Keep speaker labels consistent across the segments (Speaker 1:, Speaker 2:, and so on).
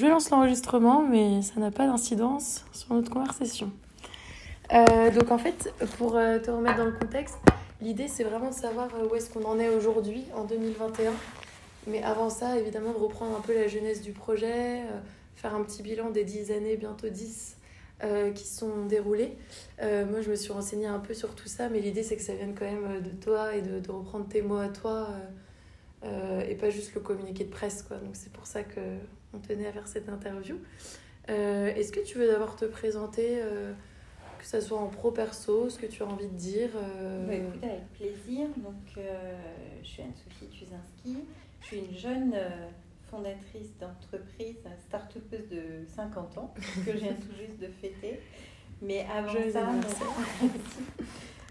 Speaker 1: je lance l'enregistrement, mais ça n'a pas d'incidence sur notre conversation. Euh, donc en fait, pour euh, te remettre dans le contexte, l'idée c'est vraiment de savoir euh, où est-ce qu'on en est aujourd'hui, en 2021. Mais avant ça, évidemment, de reprendre un peu la jeunesse du projet, faire un petit bilan des 10 années, bientôt 10, qui sont déroulées. moi, je me suis renseignée un peu sur tout ça, mais l'idée c'est que ça vienne quand même de toi et de, de reprendre tes mots à toi. et pas juste le communiqué de presse. Quoi. Donc c'est pour ça qu'on tenait à faire cette interview. Est-ce que tu veux d'abord te présenter que ce soit en pro-perso, ce que tu as envie de dire
Speaker 2: euh... bah, écoute, avec plaisir. Donc, euh, je suis Anne-Sophie Tuzinski. Je suis une jeune euh, fondatrice d'entreprise, start-upeuse de 50 ans, que je viens tout juste de fêter. Mais avant ça,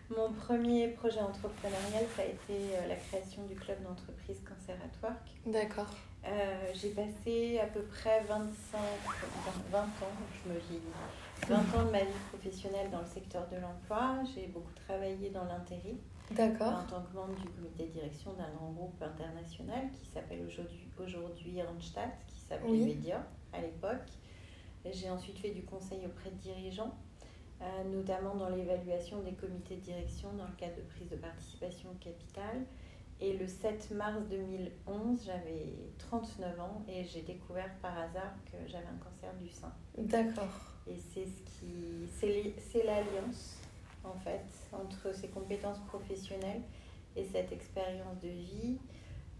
Speaker 2: mon... premier projet entrepreneurial, ça a été euh, la création du club d'entreprise Cancer at Work.
Speaker 1: D'accord.
Speaker 2: J'ai passé à peu près 25, 20 ans, je me vieillis 20 ans de ma vie professionnelle dans le secteur de l'emploi. J'ai beaucoup travaillé dans l'intérim.
Speaker 1: D'accord.
Speaker 2: En tant que membre du comité de direction d'un grand groupe international qui s'appelle aujourd'hui, aujourd'hui Randstad, qui s'appelait oui. Media à l'époque. J'ai ensuite fait du conseil auprès de dirigeants, euh, notamment dans l'évaluation des comités de direction dans le cadre de prise de participation au capital. Et le 7 mars 2011, j'avais 39 ans et j'ai découvert par hasard que j'avais un cancer du sein.
Speaker 1: D'accord.
Speaker 2: Et c'est ce qui, c'est l'alliance en fait entre ces compétences professionnelles et cette expérience de vie,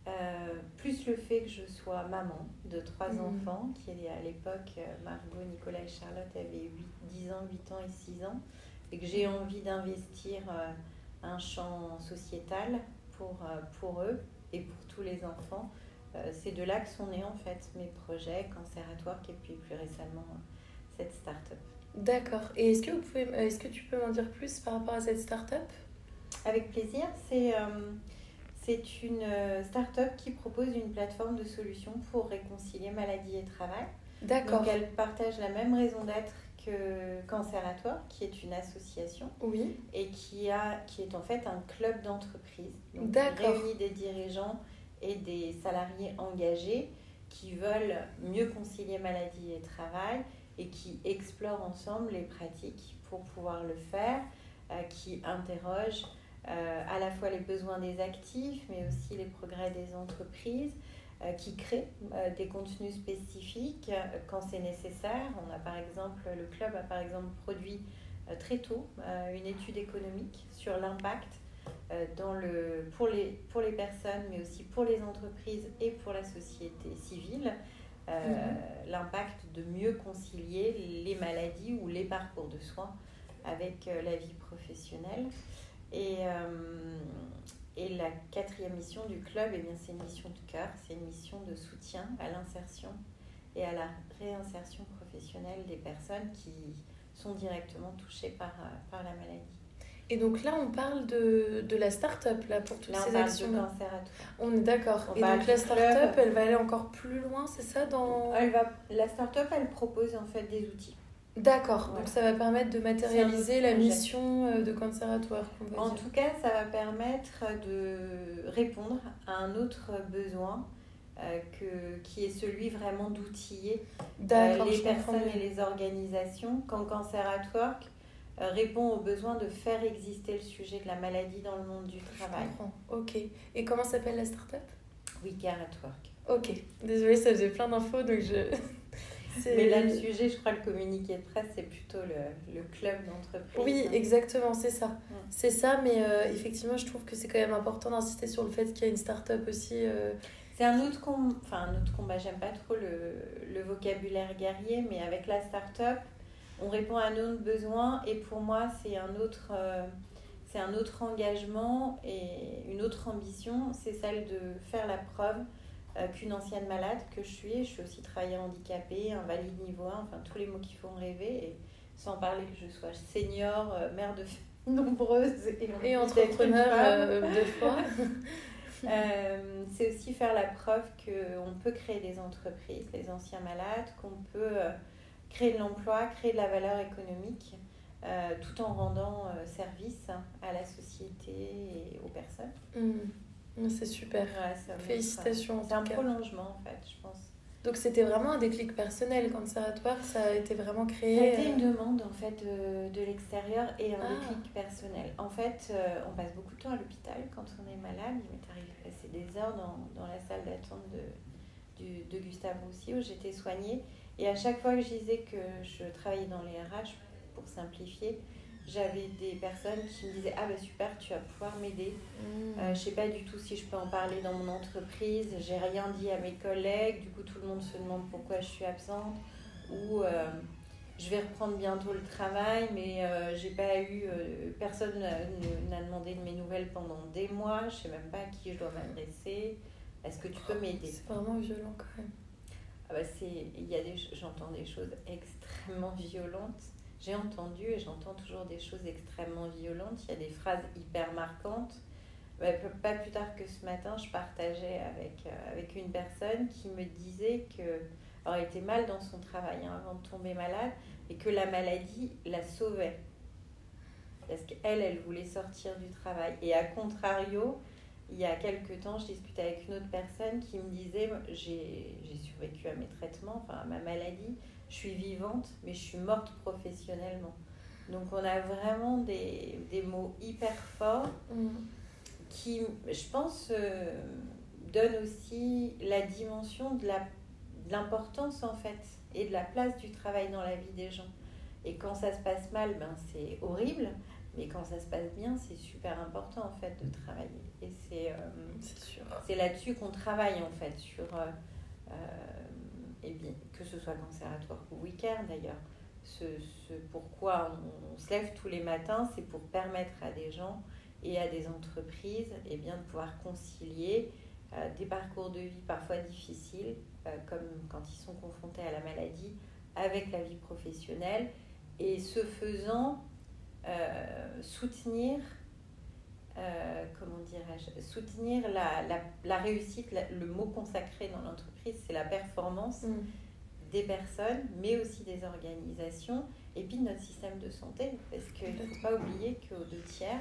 Speaker 2: euh, plus le fait que je sois maman de trois mmh. enfants, qui à l'époque, euh, Margot, Nicolas et Charlotte avaient 8, 10 ans, 8 ans et 6 ans, et que j'ai envie d'investir euh, un champ sociétal pour, pour eux et pour tous les enfants. c'est de là que sont nés en fait mes projets, Cancer at et puis plus récemment cette start-up.
Speaker 1: D'accord. Et est-ce que, vous pouvez, est-ce que tu peux m'en dire plus par rapport à cette start-up?
Speaker 2: Avec plaisir. C'est, euh, c'est une euh, start-up qui propose une plateforme de solutions pour réconcilier maladie et travail.
Speaker 1: D'accord.
Speaker 2: Donc elle partage la même raison d'être que Cancer qui est une association.
Speaker 1: Oui.
Speaker 2: Et qui, a, qui est en fait un club d'entreprise.
Speaker 1: D'accord.
Speaker 2: réunit des dirigeants et des salariés engagés qui veulent mieux concilier maladie et travail et qui explorent ensemble les pratiques pour pouvoir le faire, euh, qui interrogent euh, à la fois les besoins des actifs, mais aussi les progrès des entreprises, qui créent des contenus spécifiques quand c'est nécessaire. On a par exemple, le club a par exemple produit très tôt une étude économique sur l'impact dans le, pour, les, pour les personnes, mais aussi pour les entreprises et pour la société civile. Euh, mhm. l'impact de mieux concilier les maladies ou les parcours de soins avec euh, la vie professionnelle. Et, euh, et la quatrième mission du club, eh c'est une mission de cœur, c'est une mission de soutien à l'insertion et à la réinsertion professionnelle des personnes qui sont directement touchées par, par la maladie.
Speaker 1: Et donc là, on parle de, de la start-up là, pour toutes
Speaker 2: là,
Speaker 1: ces
Speaker 2: on
Speaker 1: actions.
Speaker 2: Parle de
Speaker 1: on est d'accord. Et donc la start-up, elle va aller encore plus loin, c'est ça dans...
Speaker 2: elle va, La start-up, elle propose en fait des outils.
Speaker 1: D'accord, donc ça va permettre de matérialiser la mission euh, de Conservatoire.
Speaker 2: En tout cas, ça va permettre de répondre à un autre besoin euh, que, qui est celui vraiment d'outiller euh, les personnes et les organisations. Quand Cancer at Work euh, répond aux besoin de faire exister le sujet de la maladie dans le monde du travail.
Speaker 1: Ok. Et comment s'appelle la start-up?
Speaker 2: We Care at Work.
Speaker 1: Ok. Désolée, ça faisait plein d'infos, donc je...
Speaker 2: Mais là, le sujet, je crois, le communiqué de presse, c'est plutôt le, le club d'entreprise.
Speaker 1: Oui, exactement, c'est ça. C'est ça, mais euh, effectivement, je trouve que c'est quand même important d'insister sur le fait qu'il y a une start-up aussi. Euh,
Speaker 2: c'est un autre, com... enfin, un autre combat, j'aime pas trop le, le vocabulaire guerrier, mais avec la start-up, on répond à un autre besoin et pour moi c'est un autre euh, c'est un autre engagement et une autre ambition c'est celle de faire la preuve qu'une ancienne malade que je suis je suis aussi travailleur handicapé invalide niveau 1 enfin tous les mots qui font rêver et sans parler que je sois senior euh, mère de nombreuses
Speaker 1: et, et entrepreneur de fois
Speaker 2: c'est aussi faire la preuve qu'on peut créer des entreprises, les anciens malades, qu'on peut créer de l'emploi, créer de la valeur économique, euh, tout en rendant euh, service à la société et aux personnes.
Speaker 1: Mmh. C'est super. Félicitations.
Speaker 2: C'est un prolongement, en fait, je pense.
Speaker 1: Donc c'était vraiment un déclic personnel, conservatoire, ça a été vraiment créé.
Speaker 2: Ça a été
Speaker 1: euh,
Speaker 2: une demande en fait de, de l'extérieur et un
Speaker 1: Ah.
Speaker 2: déclic personnel. En fait, euh, on passe beaucoup de temps à l'hôpital quand on est malade. Il m'est arrivé de passer des heures dans, dans la salle d'attente de, du- de Gustave Roussy où j'étais soignée. Et à chaque fois que je disais que je travaillais dans les RH, pour simplifier, j'avais des personnes qui me disaient Ah ben super, tu vas pouvoir m'aider.
Speaker 1: mm.
Speaker 2: Euh, je sais pas du tout si je peux en parler dans mon entreprise. J'ai rien dit à mes collègues. Du coup, tout le monde se demande pourquoi je suis absente. Ou euh, je vais reprendre bientôt le travail, mais euh, j'ai pas eu. euh, personne n'a demandé de mes nouvelles pendant des mois. Je sais même pas à qui je dois m'adresser. Est-ce que tu peux m'aider?
Speaker 1: C'est vraiment violent quand même.
Speaker 2: ah bah c'est, il y a des, ch- j'entends des choses extrêmement violentes. J'ai entendu et j'entends toujours des choses extrêmement violentes. Il y a des phrases hyper marquantes. Pas plus tard que ce matin, je partageais avec, euh, avec une personne qui me disait que, alors elle était mal dans son travail hein, avant de tomber malade, et que la maladie la sauvait. Parce qu'elle, elle voulait sortir du travail. Et à contrario, il y a quelques temps, je discutais avec une autre personne qui me disait j'ai survécu à mes traitements, enfin à ma maladie, je suis vivante, mais je suis morte professionnellement. Donc on a vraiment des, des mots hyper forts
Speaker 1: Mm.
Speaker 2: qui, je pense, euh, donnent aussi la dimension de l'importance en fait et de la place du travail dans la vie des gens. Et quand ça se passe mal, ben, c'est horrible, mais quand ça se passe bien, c'est super important en fait de travailler. Et c'est. euh, là-dessus qu'on travaille en fait, sur, euh, euh, eh bien, que ce soit cancératoire ou week-end d'ailleurs. Ce, ce pourquoi on, on se lève tous les matins, c'est pour permettre à des gens et à des entreprises eh bien, de pouvoir concilier euh, des parcours de vie parfois difficiles, euh, comme quand ils sont confrontés à la maladie, avec la vie professionnelle, et ce faisant, euh, soutenir euh, comment dirais-je, soutenir la, la, la réussite, la- le mot consacré dans l'entreprise, c'est la performance
Speaker 1: Mm.
Speaker 2: des personnes, mais aussi des organisations, et puis de notre système de santé, parce qu'il ne faut pas oublier qu'aux deux tiers,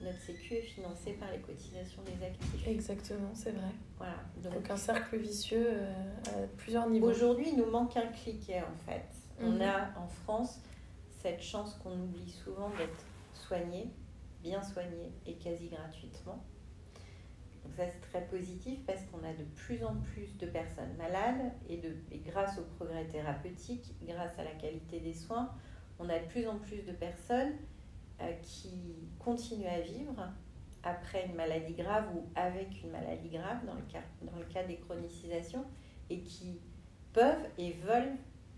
Speaker 2: notre sécu est financée par les cotisations des actifs.
Speaker 1: Exactement, c'est vrai.
Speaker 2: Voilà. Donc,
Speaker 1: Donc un cercle vicieux euh, à plusieurs niveaux.
Speaker 2: Aujourd'hui, il nous manque un cliquet en fait. On
Speaker 1: Mhm.
Speaker 2: a en France cette chance qu'on oublie souvent d'être soigné, bien soigné et quasi gratuitement. Donc ça c'est très positif parce qu'on a de plus en plus de personnes malades et, de, et grâce au progrès thérapeutique, grâce à la qualité des soins, on a de plus en plus de personnes euh, qui continuent à vivre après une maladie grave ou avec une maladie grave dans le cas, dans le cas des chronicisations et qui peuvent et veulent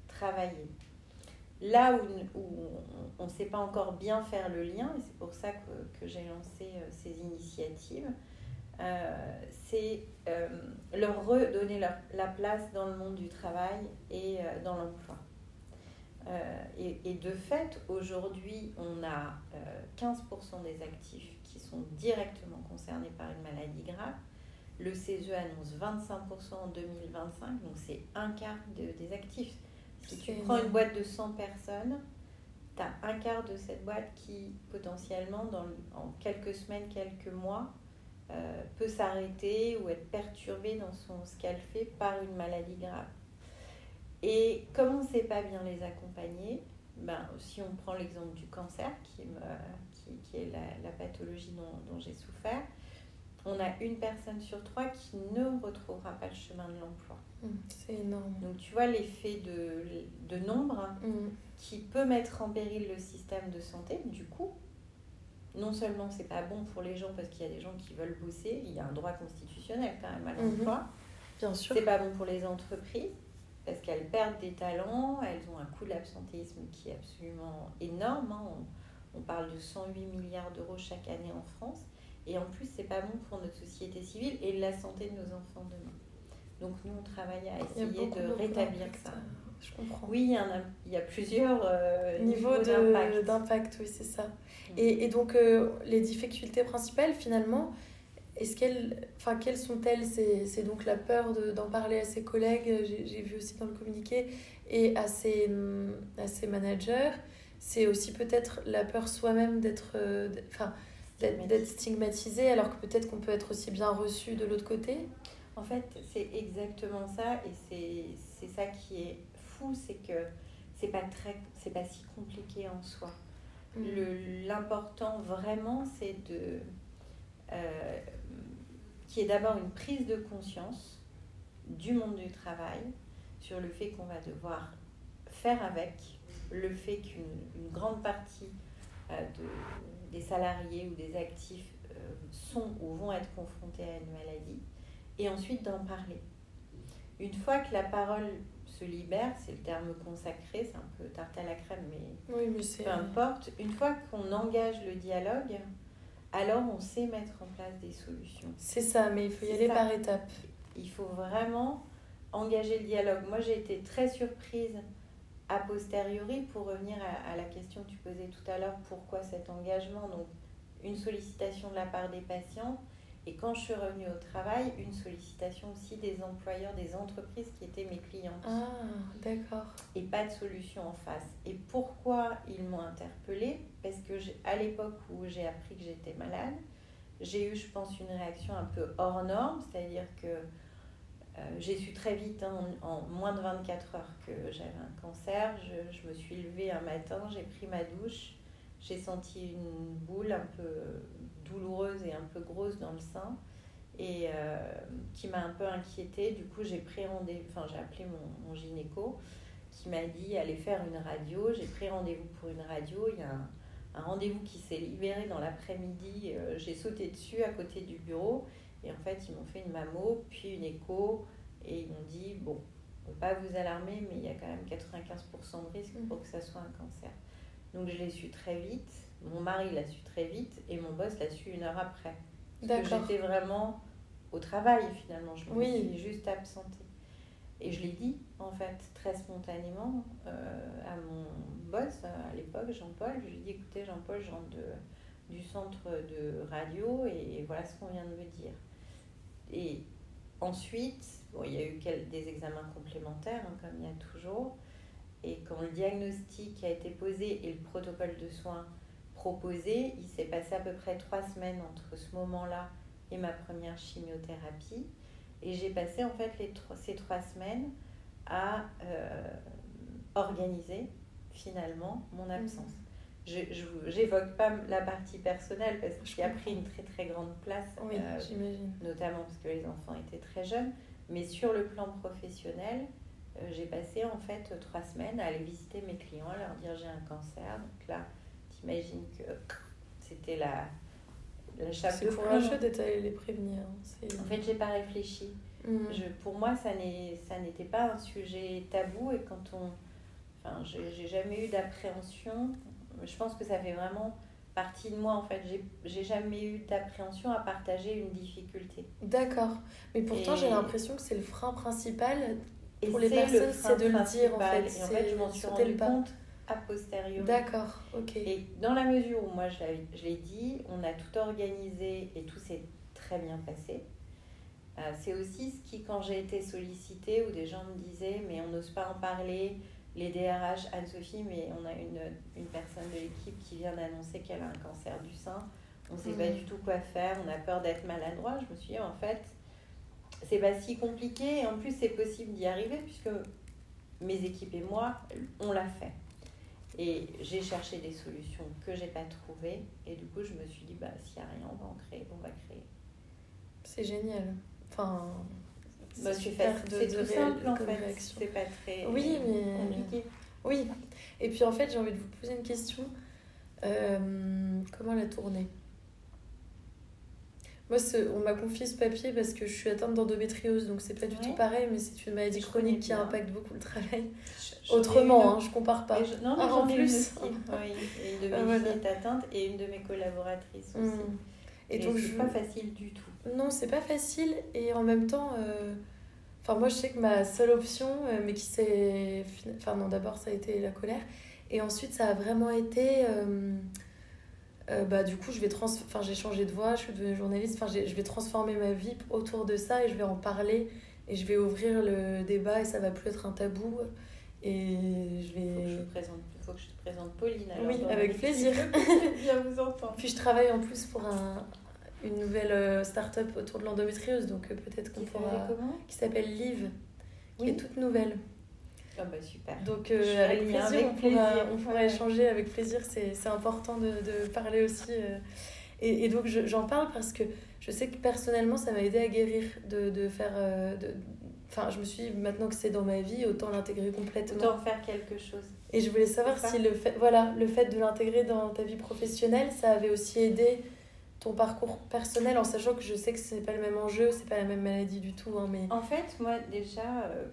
Speaker 2: travailler. Là où, on ne sait pas encore bien faire le lien, et c'est pour ça que, j'ai lancé euh, ces initiatives, euh, c'est euh, leur redonner leur, la place dans le monde du travail et dans l'emploi. Et, de fait, aujourd'hui, on a euh, 15% des actifs qui sont directement concernés par une maladie grave. Le CESE annonce 25% en 2025, donc c'est un quart de- des actifs. Si tu prends une boîte de 100 personnes, tu as un quart de cette boîte qui, potentiellement, dans, en quelques semaines, quelques mois, euh, peut s'arrêter ou être perturbée dans son, ce qu'elle fait par une maladie grave. Et comme on ne sait pas bien les accompagner, ben, si on prend l'exemple du cancer, qui, me- qui, qui est la, la pathologie dont, dont j'ai souffert, on a une personne sur trois qui ne retrouvera pas le chemin de l'emploi.
Speaker 1: Mm, C'est énorme.
Speaker 2: Donc tu vois l'effet de, de nombre
Speaker 1: Mm.
Speaker 2: qui peut mettre en péril le système de santé. Du coup, non seulement c'est pas bon pour les gens parce qu'il y a des gens qui veulent bosser, il y a un droit constitutionnel quand même à
Speaker 1: Mhm.
Speaker 2: l'emploi.
Speaker 1: Bien sûr.
Speaker 2: C'est pas bon pour les entreprises parce qu'elles perdent des talents, elles ont un coût de l'absentéisme qui est absolument énorme. hein. On, on parle de 108 milliards d'euros chaque année en France. Et en plus, c'est pas bon pour notre société civile et la santé de nos enfants demain. Donc nous, on travaille à essayer
Speaker 1: beaucoup,
Speaker 2: de rétablir ça.
Speaker 1: euh, Je comprends.
Speaker 2: Oui, il y, a, il y a plusieurs euh,
Speaker 1: Niveau
Speaker 2: niveaux d'impact.
Speaker 1: oui, c'est ça.
Speaker 2: Mm.
Speaker 1: Et, et donc, euh, les difficultés principales, finalement, est-ce qu'elles, enfin, quelles sont-elles? C'est, donc la peur de- d'en parler à ses collègues, j'ai, j'ai vu aussi dans le communiqué, et à ses, hum, à ses managers. C'est aussi peut-être la peur soi-même d'être, euh, d'être stigmatisé, alors que peut-être qu'on peut être aussi bien reçu de l'autre côté.
Speaker 2: En fait, c'est exactement ça, et c'est ça qui est fou, c'est que c'est pas très, c'est pas si compliqué en soi. Mm. L'important vraiment, c'est de euh, qui est d'abord une prise de conscience du monde du travail sur le fait qu'on va devoir faire avec, le fait qu'une grande partie euh, de, des salariés ou des actifs euh, sont ou vont être confrontés à une maladie, et ensuite d'en parler. Une fois que la parole se libère, c'est le terme consacré, c'est un peu tarte à la crème, mais,
Speaker 1: oui, mais
Speaker 2: peu importe. Une fois qu'on engage le dialogue, alors on sait mettre en place des solutions.
Speaker 1: C'est ça, mais il faut y aller par étapes.
Speaker 2: Il faut vraiment engager le dialogue. Moi, j'ai été très surprise a posteriori pour revenir à, à la question que tu posais tout à l'heure, pourquoi cet engagement Donc, une sollicitation de la part des patients et quand je suis revenue au travail, une sollicitation aussi des employeurs, des entreprises qui étaient mes clientes.
Speaker 1: Ah, d'accord.
Speaker 2: Et pas de solution en face. Et pourquoi ils m'ont interpellée? Parce que à l'époque où j'ai appris que j'étais malade, j'ai eu, je pense, une réaction un peu hors norme, c'est-à-dire que j'ai su très vite, hein, en, moins de 24 heures, que j'avais un cancer. Je, me suis levée un matin, j'ai pris ma douche, j'ai senti une boule un peu douloureuse et un peu grosse dans le sein et euh, qui m'a un peu inquiétée. Du coup, j'ai pris rendez enfin j'ai appelé mon, gynéco qui m'a dit allez faire une radio. J'ai pris rendez-vous pour une radio. Il y a un, un rendez-vous qui s'est libéré dans l'après-midi. Euh, j'ai sauté dessus à côté du bureau et en fait ils m'ont fait une mammo puis une écho et ils m'ont dit bon, on ne pas vous alarmer mais il y a quand même 95% de risque pour que ça soit un cancer. Donc je l'ai su très vite mon mari l'a su très vite et mon boss l'a su une heure après. Parce que j'étais vraiment au travail finalement. Je me oui. suis juste absentée. Et je l'ai dit, en fait, très spontanément euh, à mon boss à l'époque, Jean-Paul. Je lui ai dit écoutez, Jean-Paul, je rentre du centre de radio et, voilà ce qu'on vient de me dire. Et ensuite, bon, il y a eu des examens complémentaires, hein, comme il y a toujours. Et quand le diagnostic a été posé et le protocole de soins proposé. Il s'est passé à peu près trois semaines entre ce moment-là et ma première chimiothérapie. Et j'ai passé en fait les ces trois semaines à euh, organiser finalement mon absence. Mmh. Je n'évoque pas la partie personnelle parce qu'il a pris une très très grande place,
Speaker 1: oui, euh,
Speaker 2: notamment parce que les enfants étaient très jeunes. Mais sur le plan professionnel, euh, j'ai passé en fait trois semaines à aller visiter mes clients, à leur dire j'ai un cancer. Donc là, J'imagine que c'était la,
Speaker 1: la chape de courageux d'être allé les prévenir. Hein,
Speaker 2: en fait, j'ai pas réfléchi. Mm. Je, pour moi, ça n'était pas un sujet tabou et quand on. Enfin, j'ai jamais eu d'appréhension. Je pense que ça fait vraiment partie de moi en fait. J'ai jamais eu d'appréhension à partager une difficulté.
Speaker 1: D'accord. Mais pourtant, j'ai l'impression que c'est le frein principal pour les personnes, c'est de le dire en fait.
Speaker 2: Et en fait, je m'en suis rendu compte a posteriori.
Speaker 1: D'accord, ok.
Speaker 2: Et dans la mesure où moi je l'ai dit, on a tout organisé et tout s'est très bien passé. Euh, c'est aussi ce qui, quand j'ai été sollicitée, où des gens me disaient, mais on n'ose pas en parler, les DRH, Anne-Sophie, mais on a une, une personne de l'équipe qui vient d'annoncer qu'elle a un cancer du sein. On ne sait pas du tout quoi faire, on a peur d'être maladroit. Je me suis dit, en fait, c'est pas si compliqué et en plus, c'est possible d'y arriver puisque mes équipes et moi, on l'a fait. Et j'ai cherché des solutions que j'ai pas trouvées. Et du coup, je me suis dit, bah, s'il n'y a rien, on va en créer, on va créer.
Speaker 1: C'est génial. Enfin,
Speaker 2: bah, simple en fait. C'est pas très
Speaker 1: oui, mais... compliqué. Oui. Et puis en fait, j'ai envie de vous poser une question. Euh, comment la tourner? Moi, on m'a confié ce papier parce que je suis atteinte d'endométriose, donc c'est pas du tout pareil, mais c'est une maladie chronique qui impacte beaucoup le travail. Autrement, hein, je compare pas.
Speaker 2: Non, mais ah, en plus. oui. Et une de ah, mes filles est atteinte et une de mes collaboratrices aussi. Hmm. Et, donc, c'est pas facile du tout.
Speaker 1: Non, c'est pas facile et en même temps. Euh, enfin, moi, je sais que ma seule option, euh, mais qui s'est. Enfin, non, d'abord, ça a été la colère. Et ensuite, ça a vraiment été. Euh, euh, bah, du coup, je vais trans... enfin, j'ai changé de voie, je suis devenue journaliste, enfin, je vais transformer ma vie autour de ça et je vais en parler et je vais ouvrir le débat et ça va plus être un tabou. Et je vais.
Speaker 2: Faut que je, présente... Faut que je te présente Pauline.
Speaker 1: oui, avec plaisir.
Speaker 2: bien vous entendre.
Speaker 1: Puis je travaille en plus pour un, une nouvelle start-up autour de l'endométriose, donc peut-être qu'on pourra. Qui s'appelle Live, qui est toute nouvelle.
Speaker 2: Ah bah super.
Speaker 1: Donc avec plaisir, on, pourra, on pourra échanger avec plaisir. C'est important de, de, parler aussi. Et, et, donc j'en parle parce que je sais que personnellement, ça m'a aidé à guérir de, de faire. De, Enfin, je me suis dit, maintenant que c'est dans ma vie, autant l'intégrer complètement.
Speaker 2: Autant faire quelque chose.
Speaker 1: Et je voulais savoir si le fait, voilà, le fait de l'intégrer dans ta vie professionnelle, ça avait aussi aidé ton parcours personnel, en sachant que je sais que ce n'est pas le même enjeu, c'est pas la même maladie du tout. Hein, mais...
Speaker 2: En fait, moi, déjà, euh,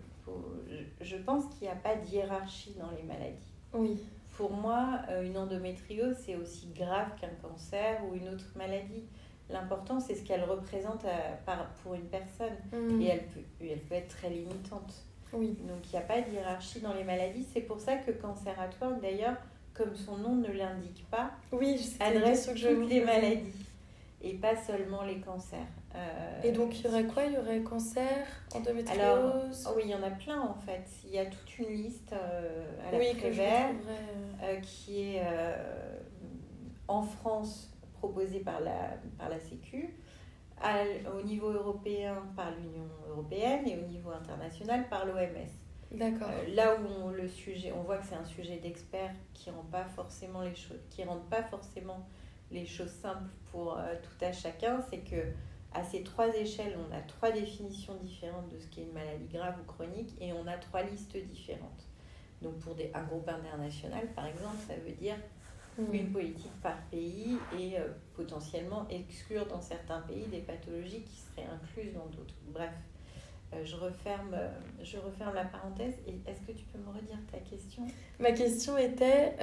Speaker 2: je pense qu'il n'y a pas de hiérarchie dans les maladies.
Speaker 1: Oui.
Speaker 2: Pour moi, euh, une endométriose, c'est aussi grave qu'un cancer ou une autre maladie. L'important, c'est ce qu'elle représente euh, pour une personne. Mm. Et elle peut, elle peut être très limitante.
Speaker 1: Oui.
Speaker 2: Donc, il n'y a pas de hiérarchie dans les maladies. C'est pour ça que Cancer à toi, d'ailleurs, comme son nom ne l'indique pas,
Speaker 1: oui,
Speaker 2: adresse toutes les maladies et pas seulement les cancers.
Speaker 1: Euh, et donc, il y aurait quoi? Il y aurait cancer, endométriose
Speaker 2: Alors, oh oui, il y en a plein en fait. Il y a toute une liste euh, à la oui, Prévert, qui est en France proposé par la, par la Sécu, au niveau européen par l'Union européenne et au niveau international par l'OMS.
Speaker 1: D'accord.
Speaker 2: Euh, là où on, le sujet, on voit que c'est un sujet d'experts qui rend pas forcément les choses, qui rendent pas forcément les choses simples pour euh, tout à chacun, c'est que à ces trois échelles, on a trois définitions différentes de ce qu'est une maladie grave ou chronique et on a trois listes différentes. Donc pour des, un groupe international, par exemple, ça veut dire une politique par pays et euh, potentiellement exclure dans certains pays des pathologies qui seraient incluses dans d'autres. Bref, je, referme, euh, je referme la parenthèse. Et est-ce que tu peux me redire ta question?
Speaker 1: Ma question était,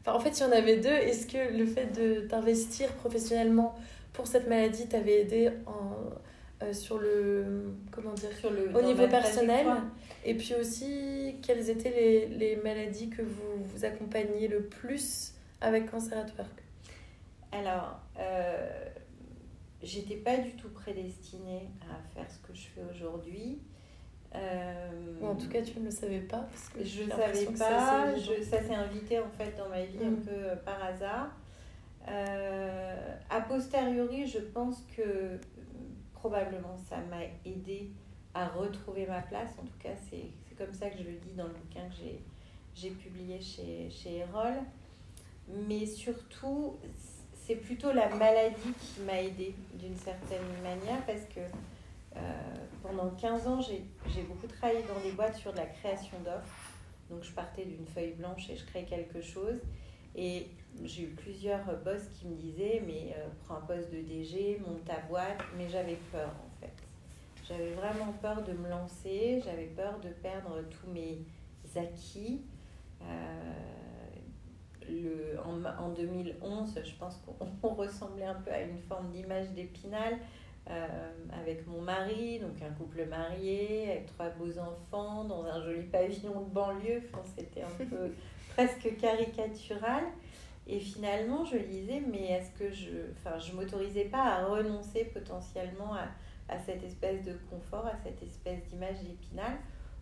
Speaker 1: enfin, en fait, il y en avait deux. Est-ce que le fait de t'investir professionnellement pour cette maladie t'avait aidé en, sur le comment dire
Speaker 2: sur le,
Speaker 1: au niveau personnel et puis aussi quelles étaient les, les maladies que vous vous accompagnez le plus avec Cancer at Work?
Speaker 2: Alors, euh, j'étais pas du tout prédestinée à faire ce que je fais aujourd'hui.
Speaker 1: Euh, en tout cas, tu ne le savais pas parce
Speaker 2: que Je ne savais pas. Je, ça s'est invité en fait dans ma vie un mm. peu euh, par hasard. Euh, a posteriori, je pense que probablement ça m'a aidé à retrouver ma place. En tout cas, c'est comme ça que je le dis dans le bouquin que j'ai publié chez, chez Erol mais surtout, c'est plutôt la maladie qui m'a aidée d'une certaine manière parce que euh, pendant 15 ans, j'ai beaucoup travaillé dans des boîtes sur de la création d'offres. Donc je partais d'une feuille blanche et je créais quelque chose. Et j'ai eu plusieurs boss qui me disaient, mais euh, prends un poste de DG, monte ta boîte. Mais j'avais peur en fait. J'avais vraiment peur de me lancer, j'avais peur de perdre tous mes acquis. Euh, le, en, en, 2011, je pense qu'on ressemblait un peu à une forme d'image d'épinal. Euh, avec mon mari, donc un couple marié, avec trois beaux enfants, dans un joli pavillon de banlieue. Enfin, C'était un peu presque caricatural. Et finalement, je disais, mais est-ce que je. Enfin, je m'autorisais pas à renoncer potentiellement à, à, cette espèce de confort, à cette espèce d'image d'épinal?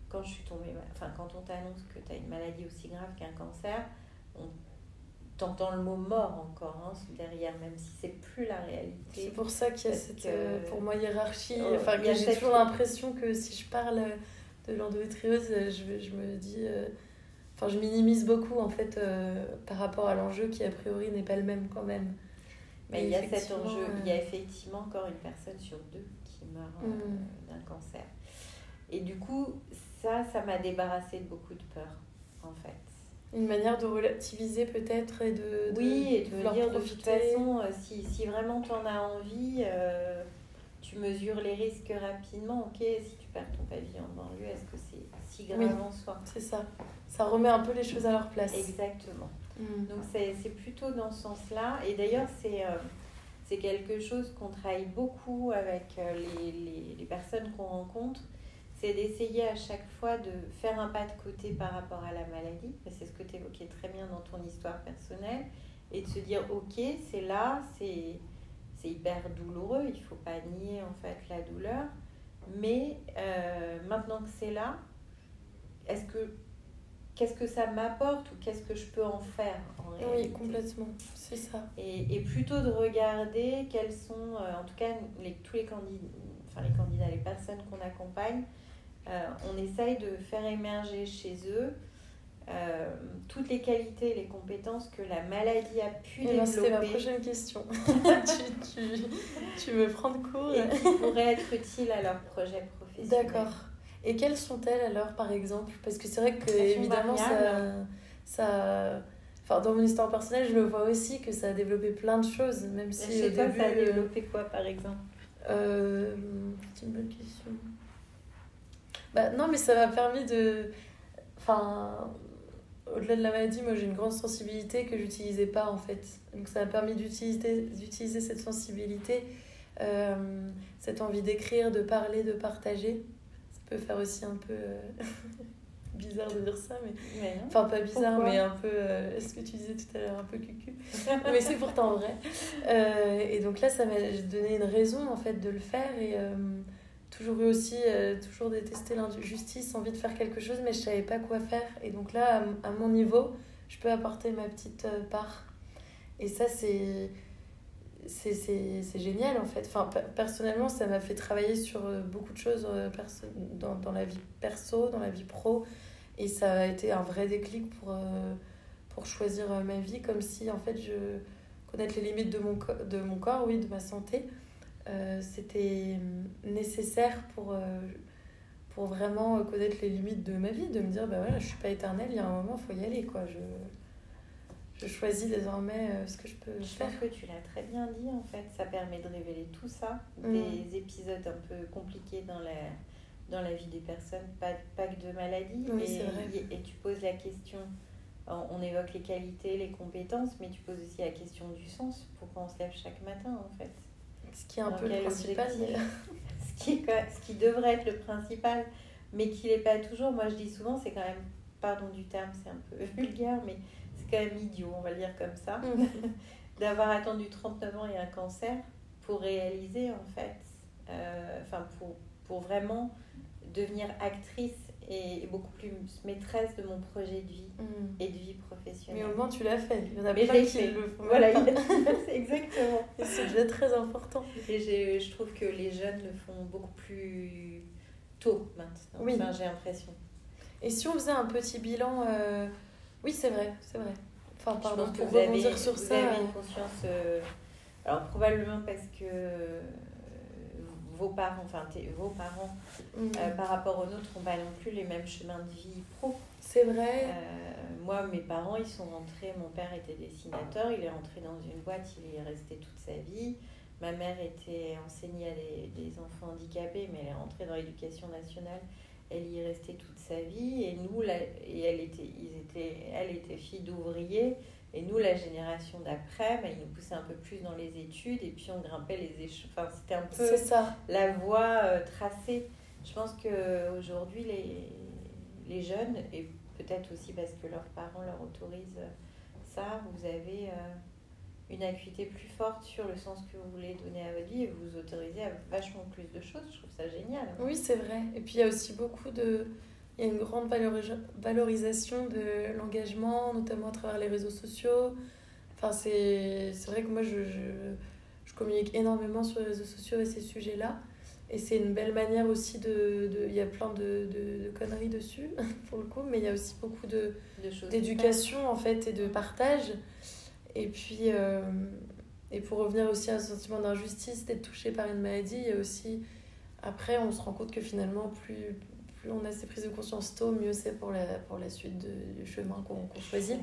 Speaker 2: Quand je suis tombée. Enfin, quand on t'annonce que tu as une maladie aussi grave qu'un cancer, on t'entends le mot mort encore hein, derrière, même si c'est plus la réalité.
Speaker 1: C'est pour ça qu'il y a cette, euh, pour moi, hiérarchie. Oh, enfin, j'ai toujours l'impression que si je parle de l'endométriose, je, je me dis. Euh, enfin, je minimise beaucoup, en fait, euh, par rapport à l'enjeu qui, a priori, n'est pas le même quand même.
Speaker 2: Mais il y a cet enjeu. Il y a effectivement encore une personne sur deux qui meurt mm. d'un cancer. Et du coup, ça, ça m'a débarrassé de beaucoup de peur, en fait.
Speaker 1: Une manière de relativiser peut-être et de,
Speaker 2: Oui, et de, dire de toute façon, euh, si, si vraiment tu en as envie, euh, tu mesures les risques rapidement. Ok, si tu perds ton pavillon en banlieue, est-ce que c'est si grave en soi?
Speaker 1: C'est ça. Ça remet un peu les choses à leur place.
Speaker 2: Exactement. Mm. Donc c'est plutôt dans ce sens-là. Et d'ailleurs, c'est euh, c'est quelque chose qu'on travaille beaucoup avec les, les, les personnes qu'on rencontre c'est d'essayer à chaque fois de faire un pas de côté par rapport à la maladie, c'est ce que tu évoquais très bien dans ton histoire personnelle, et de se dire, ok, c'est là, c'est hyper douloureux, il ne faut pas nier en fait la douleur, mais euh, maintenant que c'est là, est-ce que qu'est-ce que ça m'apporte ou qu'est-ce que je peux en faire en
Speaker 1: Oui, complètement, c'est ça.
Speaker 2: Et, et, plutôt de regarder quels sont, en tout cas, les, tous les candidats, enfin les candidats, les personnes qu'on accompagne, on essaye de faire émerger chez eux euh, toutes les qualités, les compétences que la maladie a pu
Speaker 1: eh ben, développer. C'était ma prochaine question. tu, tu, tu, me prends de court.
Speaker 2: Et qui pourraient être utiles à leur projet professionnel.
Speaker 1: D'accord. Et quelles sont-elles alors, par exemple? Parce que c'est vrai que, évidemment, ça, ça. Enfin, dans mon histoire personnelle, je le vois aussi que ça a développé plein de choses, même si.
Speaker 2: Chez toi, ça a euh, développé quoi, par exemple?
Speaker 1: euh, C'est une bonne question. Bah, non, mais ça m'a permis de. Enfin, au-delà de la maladie, moi j'ai une grande sensibilité que j'utilisais pas en fait. Donc ça m'a permis d'utiliser, cette sensibilité, euh, cette envie d'écrire, de parler, de partager. Ça peut faire aussi un peu euh, bizarre de dire ça, mais. enfin, pas bizarre, mais un peu. Euh, ce que tu disais tout à l'heure, un peu cucu. mais c'est pourtant vrai. et donc là, ça m'a donné une raison en fait de le faire et toujours eu aussi, euh, toujours détesté l'injustice, envie de faire quelque chose, mais je savais pas quoi faire. Et donc là, à, mon niveau, je peux apporter ma petite euh, part. Et ça, c'est c'est génial en fait. Enfin, personnellement, ça m'a fait travailler sur euh, beaucoup de choses dans, dans, la vie perso, dans la vie pro. Et ça a été un vrai déclic pour, pour choisir ma vie, comme si en fait je connaître les limites de mon, de mon corps, oui, de ma santé c'était nécessaire pour, euh, pour vraiment connaître les limites de ma vie, de me dire, bah voilà, je suis pas éternelle, il y a un moment, il faut y aller, quoi. Je, je choisis désormais euh, ce que je peux faire.
Speaker 2: Je pense que tu l'as très bien dit, en fait. Ça permet de révéler tout ça, mm. des épisodes un peu compliqués dans la, dans la vie des personnes, pas, pas que de maladie.
Speaker 1: Oui, et,
Speaker 2: et tu poses la question on évoque les qualités, les compétences, mais tu poses aussi la question du sens. Pourquoi on se lève chaque matin, en fait
Speaker 1: ce qui est un peu le principal.
Speaker 2: ce, qui ce qui devrait être le principal, mais qui n'est pas toujours. Moi, je dis souvent, c'est quand même, pardon du terme, c'est un peu vulgaire, mais c'est quand même idiot, on va le dire comme ça, mm. d'avoir attendu 39 ans et un cancer pour réaliser, en fait, euh, enfin, pour, pour vraiment devenir actrice et beaucoup plus maîtresse de mon projet de vie mm. et de vie professionnelle.
Speaker 1: Mais au moins tu l'as fait.
Speaker 2: Il y en a plein qui le font. Voilà, exactement.
Speaker 1: Et c'est déjà très important.
Speaker 2: Et je trouve que les jeunes le font beaucoup plus tôt maintenant. Oui. j'ai l'impression.
Speaker 1: Et si on faisait un petit bilan, euh, oui c'est vrai, c'est vrai. Enfin pardon pour rebondir sur ça.
Speaker 2: Vous avez une conscience. Euh, alors probablement parce que vos parents, enfin vos parents, mhm. euh, par rapport aux nôtres, n'ont pas non plus les mêmes chemins de vie pro.
Speaker 1: C'est vrai.
Speaker 2: Euh, moi, mes parents, ils sont rentrés, mon père était dessinateur, il est rentré dans une boîte, il est resté toute sa vie. Ma mère était enseignée à des, enfants handicapés, mais elle est rentrée dans l'éducation nationale. Elle y est restée toute sa vie. Et nous, et elle était, ils étaient, elle était fille d'ouvrier. Et nous, la génération d'après, bah, ils nous poussaient un peu plus dans les études et puis on grimpait les échelons. Enfin, c'était un peu
Speaker 1: ça.
Speaker 2: la voie euh, tracée. Je pense qu'aujourd'hui, les, les jeunes, et peut-être aussi parce que leurs parents leur autorisent ça, vous avez euh, une acuité plus forte sur le sens que vous voulez donner à votre vie et vous vous autorisez à vachement plus de choses. Je trouve ça génial.
Speaker 1: Oui, c'est vrai. Et puis il y a aussi beaucoup de il y a une grande valorisation de l'engagement, notamment à travers les réseaux sociaux. Enfin, c'est vrai que moi, je, je, je, communique énormément sur les réseaux sociaux et ces sujets-là. Et c'est une belle manière aussi de... Il y a plein de, de, de, conneries dessus, pour le coup, mais il y a aussi beaucoup d'éducation, en fait, et de partage. Et puis, euh, et pour revenir aussi à un sentiment d'injustice, d'être touché par une maladie, il y a aussi... Après, on se rend compte que finalement, plus on a ces prises de conscience tôt, mieux c'est pour la, pour la suite du chemin qu'on choisit,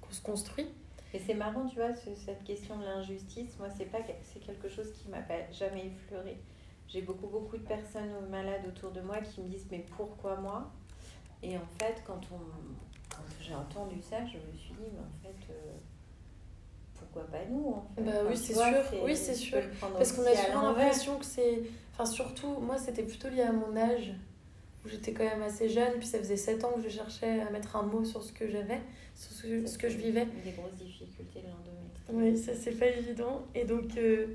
Speaker 1: qu'on se construit.
Speaker 2: Et c'est marrant, tu vois, cette question de l'injustice, moi, c'est pas c'est quelque chose qui m'a jamais effleuré. J'ai beaucoup, beaucoup de personnes malades autour de moi qui me disent Mais pourquoi moi? Et en fait, quand, on, quand j'ai entendu ça, je me suis dit Mais en fait. Euh, pourquoi pas nous en fait?
Speaker 1: Bah oui, c'est sûr. Oui, c'est sûr. Parce qu'on a souvent l'impression que c'est. Enfin, surtout, moi, c'était plutôt lié à mon âge j'étais quand même assez jeune, puis ça faisait 7 ans que je cherchais à mettre un mot sur ce que j'avais, sur ce que, ce que je vivais.
Speaker 2: Des grosses difficultés, l'endométriose.
Speaker 1: Oui, ça c'est pas évident. Et donc, euh,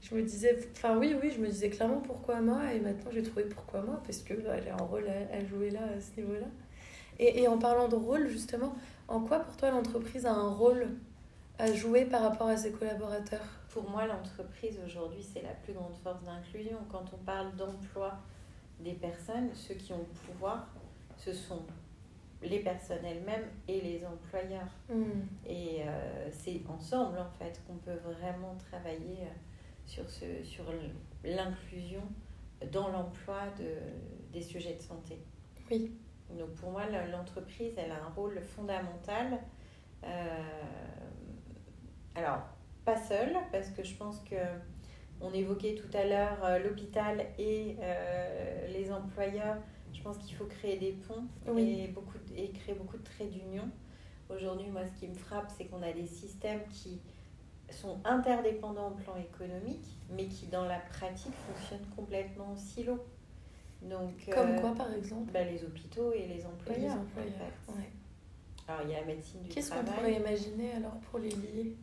Speaker 1: je me disais, enfin oui, oui, je me disais clairement pourquoi moi, et maintenant j'ai trouvé pourquoi moi, parce que bah, j'ai un rôle à, jouer là, à ce niveau-là. Et, et en parlant de rôle, justement, en quoi pour toi l'entreprise a un rôle à jouer par rapport à ses collaborateurs?
Speaker 2: Pour moi, l'entreprise aujourd'hui, c'est la plus grande force d'inclusion. Quand on parle d'emploi des personnes, ceux qui ont le pouvoir, ce sont les personnes elles-mêmes et les employeurs.
Speaker 1: Hmm.
Speaker 2: Et euh, c'est ensemble, en fait, qu'on peut vraiment travailler euh, sur, ce, sur l'inclusion dans l'emploi de, des sujets de santé.
Speaker 1: Oui.
Speaker 2: Donc pour moi, l'entreprise, elle a un rôle fondamental. Euh, alors, pas seule, parce que je pense que on évoquait tout à l'heure euh, l'hôpital et euh, les employeurs. Je pense qu'il faut créer des ponts
Speaker 1: Oui.
Speaker 2: et, beaucoup, et créer beaucoup de traits d'union. Aujourd'hui, moi, ce qui me frappe, c'est qu'on a des systèmes qui sont interdépendants au plan économique, mais qui, dans la pratique, fonctionnent complètement en silo. Donc,
Speaker 1: Comme
Speaker 2: euh,
Speaker 1: quoi, par exemple?
Speaker 2: bah, Les hôpitaux et les
Speaker 1: Et les
Speaker 2: employeurs. en
Speaker 1: employeurs.
Speaker 2: fait.
Speaker 1: Ouais.
Speaker 2: Alors, il y a la médecine du
Speaker 1: Qu'est-ce qu'on
Speaker 2: travail.
Speaker 1: pourrait imaginer alors pour les lier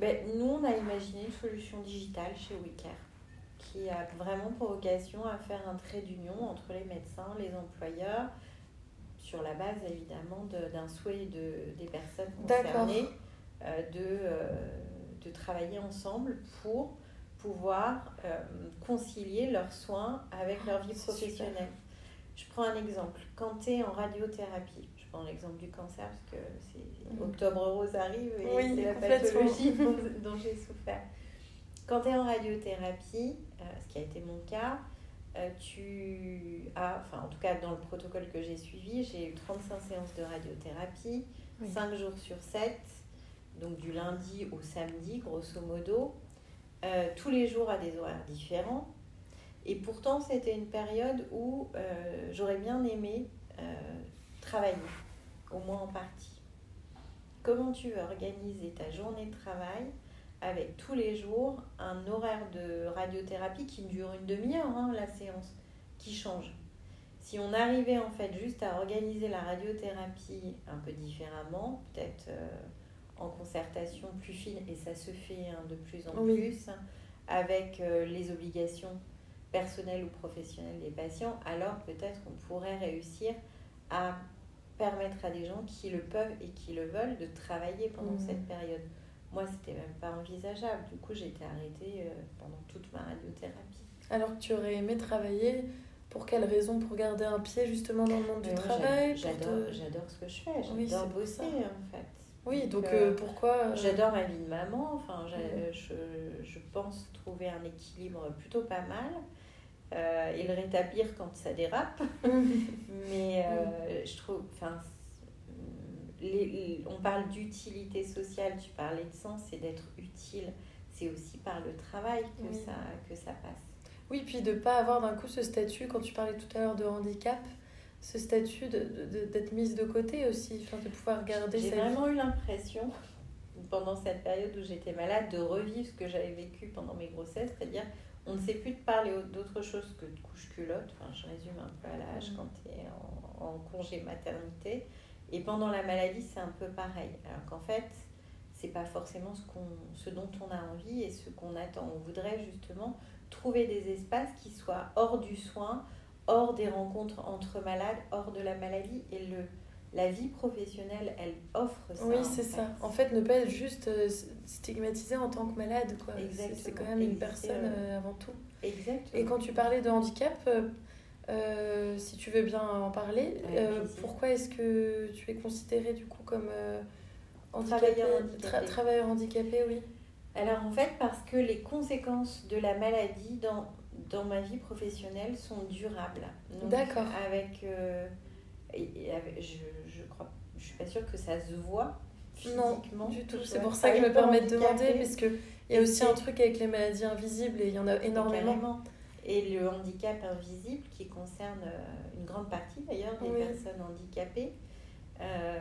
Speaker 2: Ben, nous, on a imaginé une solution digitale chez WeCare qui a vraiment pour vocation à faire un trait d'union entre les médecins, les employeurs, sur la base évidemment de- d'un souhait de, des personnes concernées euh, de, euh, de travailler ensemble pour pouvoir euh, concilier leurs soins avec leur vie
Speaker 1: C'est
Speaker 2: professionnelle. Je prends un exemple. Quand tu es en radiothérapie, prends l'exemple du cancer parce que c'est octobre rose arrive et
Speaker 1: Oui,
Speaker 2: c'est la pathologie dont, dont j'ai souffert. Quand tu es en radiothérapie, euh, ce qui a été mon cas, euh, tu as, enfin en tout cas dans le protocole que j'ai suivi, j'ai eu 35 séances de radiothérapie,
Speaker 1: Oui.
Speaker 2: 5 jours sur 7, donc du lundi au samedi grosso modo, euh, tous les jours à des horaires différents. Et pourtant c'était une période où j'aurais bien aimé travailler, au moins en partie. Comment tu veux organiser ta journée de travail avec tous les jours un horaire de radiothérapie qui dure une demi-heure, hein, la séance, qui change? Si on arrivait en fait juste à organiser la radiothérapie un peu différemment, peut-être euh, en concertation plus fine, et ça se fait hein, de plus en
Speaker 1: Oui.
Speaker 2: plus, avec euh, les obligations personnelles ou professionnelles des patients, alors peut-être on pourrait réussir à permettre à des gens qui le peuvent et qui le veulent de travailler pendant
Speaker 1: Mhm.
Speaker 2: cette période. Moi, c'était même pas envisageable. Du coup, j'ai été arrêtée euh, pendant toute ma radiothérapie.
Speaker 1: Alors que tu aurais aimé travailler, pour quelle raison? Pour garder un pied justement dans le monde du
Speaker 2: Mais
Speaker 1: travail?
Speaker 2: J'adore
Speaker 1: te-
Speaker 2: ce que je fais.
Speaker 1: Oui,
Speaker 2: J'adore
Speaker 1: pour
Speaker 2: bosser, en fait.
Speaker 1: Oui, donc
Speaker 2: euh,
Speaker 1: euh, pourquoi
Speaker 2: J'adore ma vie de maman. Enfin,
Speaker 1: Mhm.
Speaker 2: je, je pense trouver un équilibre plutôt pas mal. Euh, et le rétablir quand ça dérape. Mais euh, je trouve, enfin, on parle d'utilité sociale, tu parlais de sens et d'être utile. C'est aussi par le travail que,
Speaker 1: Oui.
Speaker 2: ça, que ça passe.
Speaker 1: Oui, puis de pas avoir d'un coup ce statut, quand tu parlais tout à l'heure de handicap, ce statut d'être mise de côté aussi, enfin, de pouvoir garder
Speaker 2: J'ai vraiment eu l'impression, pendant cette période où j'étais malade, de revivre ce que j'avais vécu pendant mes grossesses, c'est-à-dire on ne sait plus te parler d'autre chose que de couche-culotte. Enfin, je résume un peu à l'âge
Speaker 1: Mhm.
Speaker 2: quand tu es en, en congé maternité. Et pendant la maladie, c'est un peu pareil. Alors qu'en fait, c'est pas forcément ce, qu'on, ce dont on a envie et ce qu'on attend. On voudrait justement trouver des espaces qui soient hors du soin, hors des rencontres entre malades, hors de la maladie. Et le, la vie professionnelle, elle offre ça.
Speaker 1: Oui, c'est
Speaker 2: fait.
Speaker 1: ça. En fait, ne pas être juste euh, stigmatisé en tant que malade, quoi. C'est- quand même une personne
Speaker 2: euh,
Speaker 1: euh, avant tout.
Speaker 2: Exactement.
Speaker 1: Et quand tu parlais de handicap, euh, si tu veux bien en parler, euh, pourquoi est-ce que tu es considéré du coup comme handicapé,
Speaker 2: Travailleur
Speaker 1: tra-
Speaker 2: handicapé.
Speaker 1: travailleur handicapé, oui.
Speaker 2: Alors en fait, parce que les conséquences de la maladie dans, dans ma vie professionnelle sont durables.
Speaker 1: D'accord.
Speaker 2: Avec, et- avec- je, je crois, je suis pas sûre que ça se voit
Speaker 1: Non,
Speaker 2: physiquement.
Speaker 1: du tout. C'est pour ça que je me permets de demander, parce qu'il y a aussi un truc avec les maladies invisibles et il y en a énormément.
Speaker 2: Carrément. Et le handicap invisible qui concerne euh, une grande partie d'ailleurs des
Speaker 1: Oui.
Speaker 2: personnes handicapées. Euh,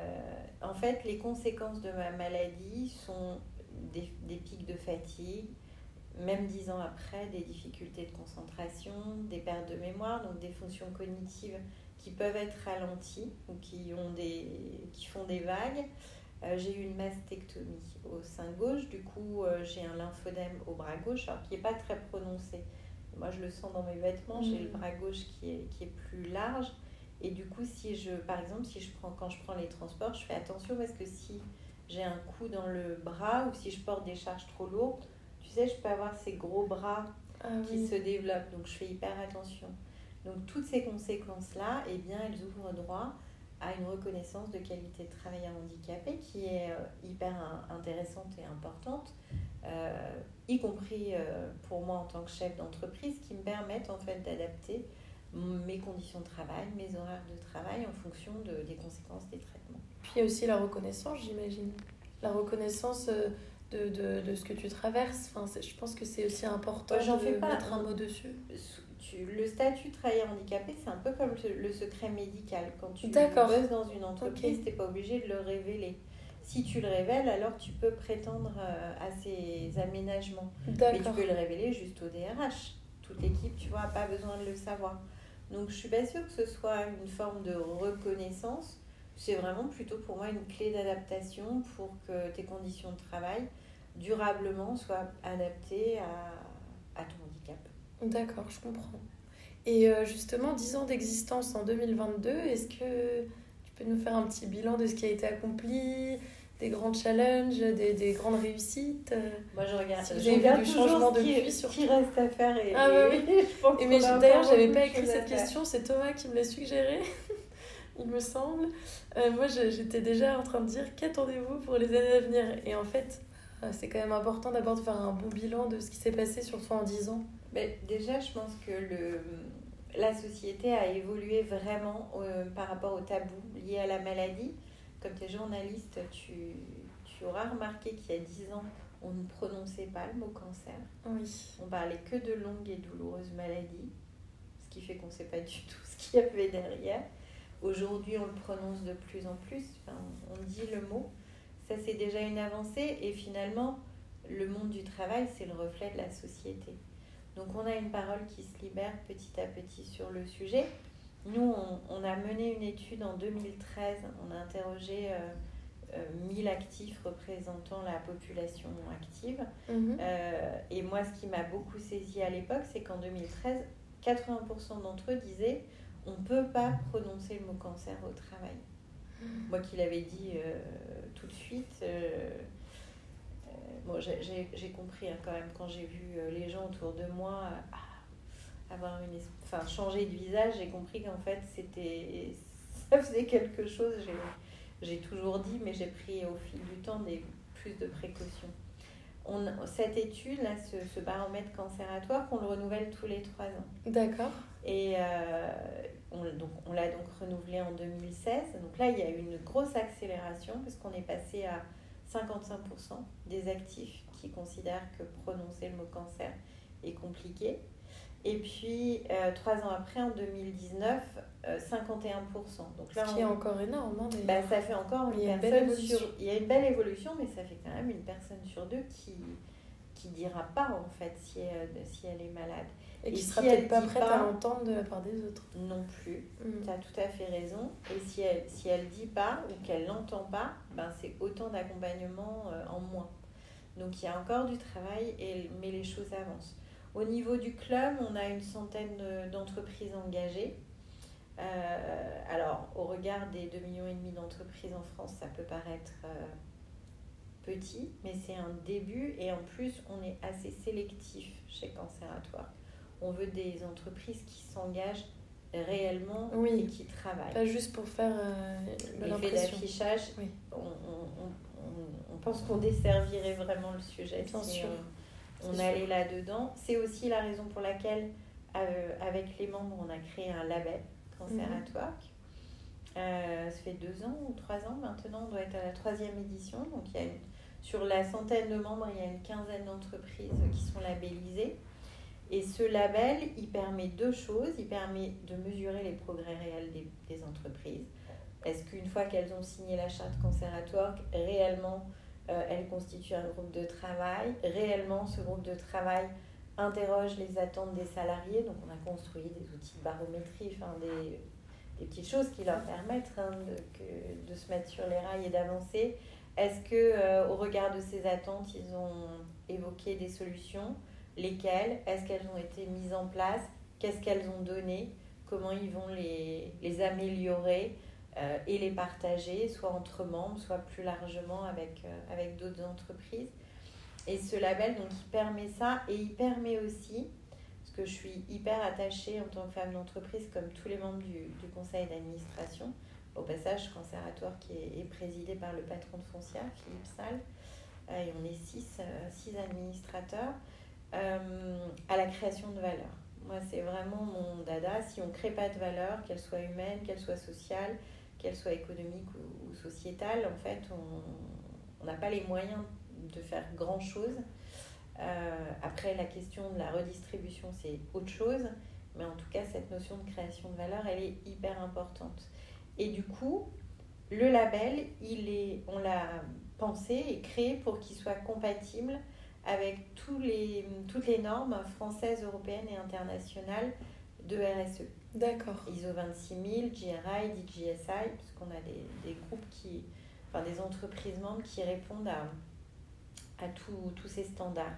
Speaker 2: en fait, les conséquences de ma maladie sont des, des pics de fatigue, même dix ans après, des difficultés de concentration, des pertes de mémoire, donc des fonctions cognitives qui peuvent être ralenties ou qui, ont des, qui font des vagues. Euh, j'ai eu une mastectomie au sein gauche, du coup euh, j'ai un lymphodème au bras gauche, alors qui n'est pas très prononcé. Moi je le sens dans mes vêtements, j'ai le bras gauche qui est, qui est plus large Et du coup, si je, par exemple, si je prends, quand je prends les transports, je fais attention parce que si j'ai un coup dans le bras ou si je porte des charges trop lourdes, tu sais, je peux avoir ces gros bras
Speaker 1: Ah
Speaker 2: qui
Speaker 1: oui.
Speaker 2: se développent. Donc, je fais hyper attention. Donc, toutes ces conséquences-là, eh bien, elles ouvrent droit à une reconnaissance de qualité de travailleur handicapé qui est euh, hyper in- intéressante et importante, euh, y compris euh, pour moi en tant que chef d'entreprise, qui me permettent en fait d'adapter mes conditions de travail, mes horaires de travail en fonction de, des conséquences des traitements.
Speaker 1: Puis aussi la reconnaissance, j'imagine. La reconnaissance de, de, de ce que tu traverses. Enfin, je pense que c'est aussi important
Speaker 2: Ouais, j'en
Speaker 1: de
Speaker 2: fais pas.
Speaker 1: mettre un mot dessus.
Speaker 2: Tu- le statut travailleur handicapé, c'est un peu comme le, secret médical. Quand tu bosses dans une entreprise,
Speaker 1: Ok.
Speaker 2: tu n'es pas obligé de le révéler. Si tu le révèles, alors tu peux prétendre euh, à ces aménagements. Mais tu peux le révéler juste au DRH. Toute l'équipe, tu vois, n'a pas besoin de le savoir. Donc je suis pas sûre que ce soit une forme de reconnaissance. C'est vraiment plutôt pour moi une clé d'adaptation pour que tes conditions de travail durablement soient adaptées à, à ton handicap.
Speaker 1: D'accord, je comprends. Et euh, justement, 10 ans d'existence en 2022, est-ce que tu peux nous faire un petit bilan de ce qui a été accompli, des grands challenges, des, des grandes réussites euh
Speaker 2: Moi, je regarde,
Speaker 1: Si avez vu du
Speaker 2: toujours
Speaker 1: changement depuis,
Speaker 2: ce
Speaker 1: surtout.
Speaker 2: qui reste à faire. Et,
Speaker 1: Ah bah
Speaker 2: pense
Speaker 1: Et mais d'ailleurs, j'avais pas
Speaker 2: de
Speaker 1: écrit cette question, c'est Thomas qui me l'a suggéré, il me semble. Euh, moi, j'étais déjà en train de dire qu'attendez-vous pour les années à venir? Et en fait, euh, c'est quand même important d'abord de faire un bon bilan de ce qui s'est passé, surtout en 10 ans.
Speaker 2: Mais déjà, je pense que le, la société a évolué vraiment euh, par rapport aux tabous liés à la maladie. Comme tu es journaliste, tu, tu auras remarqué qu'il y a 10 ans, on ne prononçait pas le mot cancer.
Speaker 1: Oui.
Speaker 2: On parlait que de longues et douloureuses maladies, ce qui fait qu'on ne sait pas du tout ce qu'il y avait derrière. Aujourd'hui, on le prononce de plus en plus, enfin, on dit le mot. Ça, c'est déjà une avancée. Et finalement, le monde du travail, c'est le reflet de la société. Donc, on a une parole qui se libère petit à petit sur le sujet. Nous, on, on a mené une étude en 2013. On a interrogé euh, euh, 1000 actifs représentant la population active.
Speaker 1: Mhm.
Speaker 2: Euh, et moi, ce qui m'a beaucoup saisi à l'époque, c'est qu'en 2013, 80% d'entre eux disaient on ne peut pas prononcer le mot cancer au travail. Moi qui l'avais dit euh, tout de suite, euh, euh, bon, j'ai- compris hein, quand même quand j'ai vu les gens autour de moi ah, avoir une, enfin, changer de visage, j'ai compris qu'en fait c'était ça faisait quelque chose. J'ai- J'ai toujours dit, mais j'ai pris au fil du temps des plus de précautions on, cette étude, là, ce, ce baromètre cancératoire, qu'on le renouvelle tous les trois ans.
Speaker 1: D'accord.
Speaker 2: Et euh, on, donc, on l'a donc renouvelé en 2016. Donc là, il y a eu une grosse accélération parce qu'on est passé à 55% des actifs qui considèrent que prononcer le mot cancer est compliqué. Et puis, euh, trois ans après, en 2019, euh, 51%. Donc là,
Speaker 1: Ce qui est encore énorme. Hein,
Speaker 2: bah, ça fait encore une
Speaker 1: une belle
Speaker 2: personne
Speaker 1: évolution.
Speaker 2: sur. Il y a une belle évolution, mais ça fait quand même une personne sur deux qui qui dira pas en fait si elle, si elle est malade.
Speaker 1: Et qui
Speaker 2: et
Speaker 1: sera
Speaker 2: si elle
Speaker 1: peut-être pas prête
Speaker 2: pas-
Speaker 1: à l'entendre de la part des autres.
Speaker 2: Non plus.
Speaker 1: Mm.
Speaker 2: Tu as tout à fait raison. Et si elle si elle dit pas ou qu'elle n'entend pas, ben c'est autant d'accompagnement euh, en moins. Donc il y a encore du travail, et, mais les choses avancent. Au niveau du club, on a une centaine de- d'entreprises engagées. Euh, alors, au regard des 2,5 millions et demi d'entreprises en France, ça peut paraître euh, petit, mais c'est un début et en plus, on est assez sélectif chez Cancératoire. On veut des entreprises qui s'engagent réellement
Speaker 1: Oui.
Speaker 2: et qui travaillent.
Speaker 1: Pas juste pour faire euh,
Speaker 2: L'effet
Speaker 1: l'impression.
Speaker 2: d'affichage,
Speaker 1: Oui.
Speaker 2: on, on- on- on- on pense qu'on desservirait vraiment le sujet
Speaker 1: Bien
Speaker 2: si
Speaker 1: sûr.
Speaker 2: on, allait là-dedans. C'est aussi la raison pour laquelle, euh, avec les membres, on a créé un label Cancer at Work. Euh, ça fait deux ans ou trois ans maintenant, on doit être à la troisième édition. Donc, il y a une- sur la centaine de membres, il y a une quinzaine d'entreprises qui sont labellisées. Et ce label, il permet deux choses. Il permet de mesurer les progrès réels des, entreprises. Est-ce qu'une fois qu'elles ont signé la charte Cancer at Work, réellement, euh, elles constituent un groupe de travail? Réellement, ce groupe de travail interroge les attentes des salariés? Donc, on a construit des outils de barométrie, enfin, des, petites choses qui leur permettent hein, de se mettre sur les rails et d'avancer. Est-ce que, euh, au regard de ces attentes, ils ont évoqué des solutions? Lesquelles Est-ce qu'elles ont été mises en place Qu'est-ce qu'elles ont donné comment ils vont les, améliorer euh, et les partager, soit entre membres, soit plus largement avec, euh, avec d'autres entreprises. Et ce label, donc, il permet ça et il permet aussi, parce que je suis hyper attachée en tant que femme d'entreprise, comme tous les membres du, conseil d'administration, au passage, Cancératoire qui est, présidé par le patron de Foncia, Philippe Salle, euh, et on est six, six administrateurs, à la création de valeur. Moi, c'est vraiment mon dada. Si on ne crée pas de valeur, qu'elle soit humaine, qu'elle soit sociale, qu'elle soit économique ou, sociétale, en fait, on n'a pas les moyens de faire grand-chose. Euh, après, la question de la redistribution, c'est autre chose. Mais en tout cas, cette notion de création de valeur, elle est hyper importante. Et du coup, le label, il est, on l'a pensé et créé pour qu'il soit compatible avec tous les, toutes les normes françaises, européennes et internationales de RSE.
Speaker 1: D'accord.
Speaker 2: ISO 26000, GRI, DGSI, parce qu'on a des, des, groupes qui, enfin des entreprises membres qui répondent à, à tous ces standards.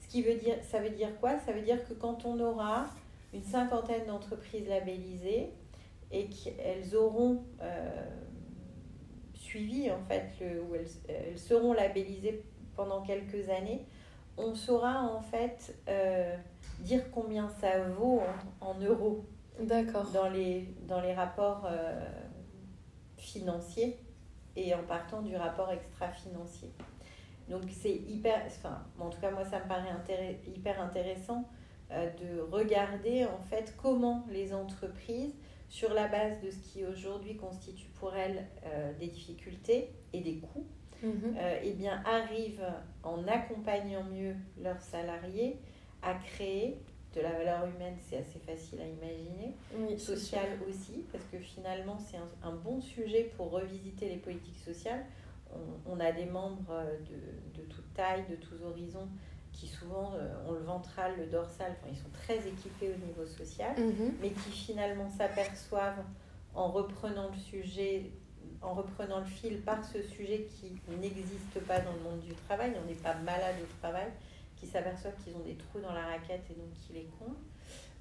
Speaker 2: Ce qui veut dire, ça veut dire quoi? Ça veut dire que quand on aura une cinquantaine d'entreprises labellisées et qu'elles auront euh, suivi, en fait, le, ou elles, elles, seront labellisées pendant quelques années, on saura en fait euh, dire combien ça vaut en, en euros
Speaker 1: D'accord.
Speaker 2: Dans les, dans les rapports euh, financiers et en partant du rapport extra-financier. Donc c'est hyper, enfin en tout cas moi ça me paraît hyper intéressant euh, de regarder en fait comment les entreprises, sur la base de ce qui aujourd'hui constitue pour elles des difficultés et des coûts, mm -hmm. eh bien arrivent en accompagnant mieux leurs salariés à créer de la valeur humaine, c'est assez facile à imaginer.
Speaker 1: Oui,
Speaker 2: Sociale aussi, parce que finalement, c'est un, un, bon sujet pour revisiter les politiques sociales. On, on a des membres de, de, toute taille, de tous horizons, qui souvent euh, ont le ventral, le dorsal, enfin, ils sont très équipés au niveau social,
Speaker 1: -hmm.
Speaker 2: mais qui finalement s'aperçoivent en reprenant le sujet, en reprenant le fil par ce sujet qui n'existe pas dans le monde du travail, on n'est pas malade au travail, qui s'aperçoivent qu'ils ont des trous dans la raquette et donc qui les comblent.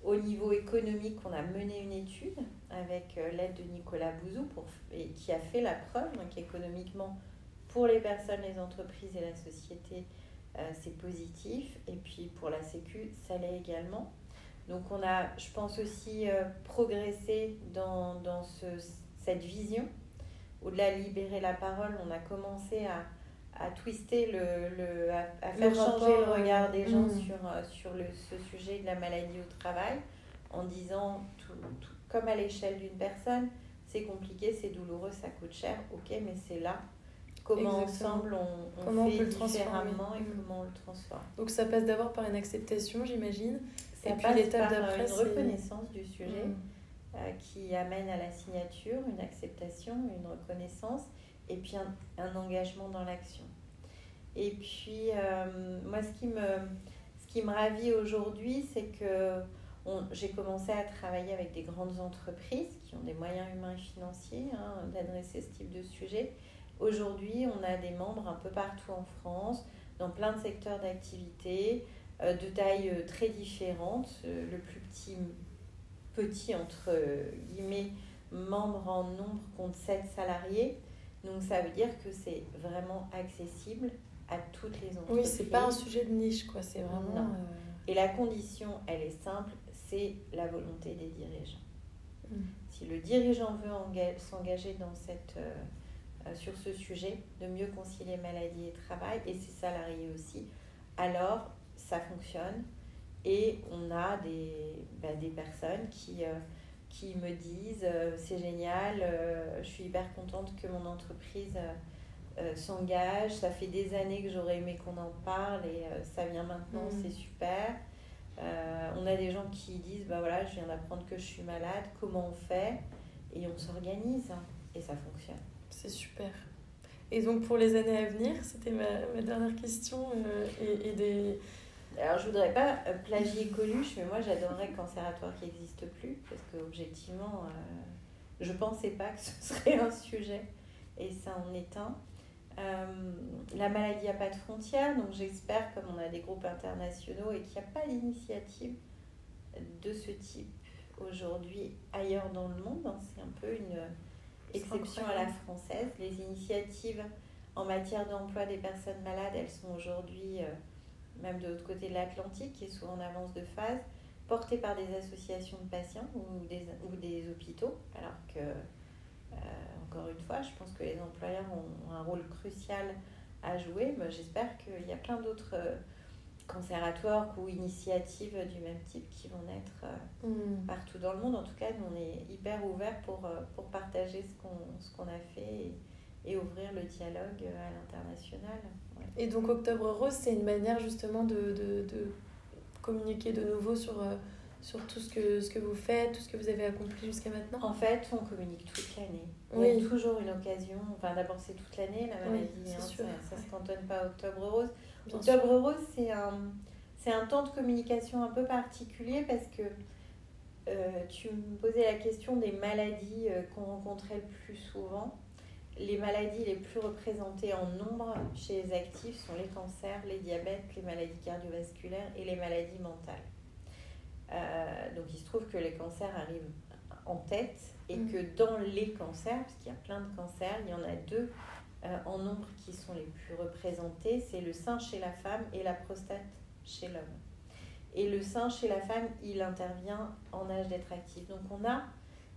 Speaker 2: Au niveau économique, on a mené une étude avec euh, l'aide de Nicolas Bouzou pour, et qui a fait la preuve qu'économiquement, pour les personnes, les entreprises et la société, euh, c'est positif. Et puis pour la Sécu, ça l'est également. Donc on a, je pense aussi, euh, progressé dans, dans ce, cette vision. Au-delà de libérer la parole, on a commencé à, à twister le, le à, à faire
Speaker 1: le
Speaker 2: changer
Speaker 1: rapport,
Speaker 2: le regard des gens
Speaker 1: mmh.
Speaker 2: sur, sur le, ce sujet de la maladie au travail en disant tout, tout, comme à l'échelle d'une personne c'est compliqué c'est douloureux ça coûte cher ok mais c'est là comment
Speaker 1: Exactement.
Speaker 2: ensemble on, on
Speaker 1: comment
Speaker 2: fait
Speaker 1: on peut le
Speaker 2: différemment et
Speaker 1: mmh.
Speaker 2: comment on le transforme
Speaker 1: donc ça passe d'abord par une acceptation j'imagine
Speaker 2: ça
Speaker 1: et
Speaker 2: passe
Speaker 1: puis l'étape d'après
Speaker 2: une reconnaissance du sujet
Speaker 1: mmh.
Speaker 2: Euh, qui amène à la signature une acceptation une reconnaissance et puis un, engagement dans l'action et puis, euh, moi, ce qui me, ce qui me ravit aujourd'hui, c'est que j'ai commencé à travailler avec des grandes entreprises qui ont des moyens humains et financiers hein, d'adresser ce type de sujet. Aujourd'hui, on a des membres un peu partout en France, dans plein de secteurs d'activité, euh, de tailles très différentes. Le plus petit, petit entre guillemets, membre en nombre compte 7 salariés. Donc ça veut dire que c'est vraiment accessible à toutes les entreprises.
Speaker 1: Oui, c'est pas un sujet de niche, quoi. C'est vraiment.
Speaker 2: Euh... Et la condition, elle est simple, c'est la volonté des dirigeants.
Speaker 1: Mmh.
Speaker 2: Si le dirigeant veut s'engager dans cette, euh, euh, sur ce sujet, de mieux concilier maladie et travail, et ses salariés aussi, alors ça fonctionne. Et on a des, bah, des personnes qui, euh, qui me disent c'est génial, je suis hyper contente que mon entreprise euh, s'engage. Ça fait des années que j'aurais aimé qu'on en parle et euh, ça vient maintenant, mmh. c'est super. Euh, on a des gens qui disent bah voilà, je viens d'apprendre que je suis malade, comment on fait? Et on s'organise et ça fonctionne.
Speaker 1: C'est super. Et donc pour les années à venir, c'était ma, ma, dernière question. et, et, des...
Speaker 2: Alors je voudrais pas plagier Coluche, mais moi j'adorerais Cancératoire qui n'existe plus parce qu'objectivement, je pensais pas que ce serait un sujet et ça en est un. Euh, la maladie n'a pas de frontières, donc j'espère, comme on a des groupes internationaux et qu'il n'y a pas d'initiative de ce type aujourd'hui ailleurs dans le monde. hein. C'est un peu une exception à la française. Les initiatives en matière d'emploi des personnes malades, elles sont aujourd'hui, euh, même de l'autre côté de l'Atlantique, qui est souvent en avance de phase, portées par des associations de patients ou des, ou des hôpitaux, alors que, euh, encore une fois, je pense que les employeurs ont un rôle crucial à jouer. J'espère qu'il y a plein d'autres euh, conservatoires ou initiatives du même type qui vont naître euh,
Speaker 1: Mm.
Speaker 2: partout dans le monde. En tout cas, nous, on est hyper ouverts pour, pour partager ce qu'on a fait et, et ouvrir le dialogue à l'international.
Speaker 1: Et donc Octobre Rose, c'est une manière justement de, de, de communiquer de nouveau sur, euh, sur tout ce que, ce que vous faites, tout ce que vous avez accompli jusqu'à maintenant.
Speaker 2: En fait, on communique toute l'année. Il
Speaker 1: Oui.
Speaker 2: y a toujours une occasion. Enfin, d'abord, c'est toute l'année, la
Speaker 1: Oui,
Speaker 2: maladie.
Speaker 1: c'est
Speaker 2: hein,
Speaker 1: sûr,
Speaker 2: ça ne
Speaker 1: ouais.
Speaker 2: se cantonne pas à Octobre Rose.
Speaker 1: Bien
Speaker 2: Octobre
Speaker 1: sûr.
Speaker 2: Rose, c'est un, c'est un temps de communication un peu particulier parce que euh, tu me posais la question des maladies euh, qu'on rencontrait le plus souvent. Les maladies les plus représentées en nombre chez les actifs sont les cancers, les diabètes, les maladies cardiovasculaires et les maladies mentales. Euh, donc il se trouve que les cancers arrivent en tête et
Speaker 1: Mm.
Speaker 2: que dans les cancers, parce qu'il y a plein de cancers, il y en a deux euh, en nombre qui sont les plus représentés, c'est le sein chez la femme et la prostate chez l'homme. Et le sein chez la femme, il intervient en âge d'être actif. Donc on a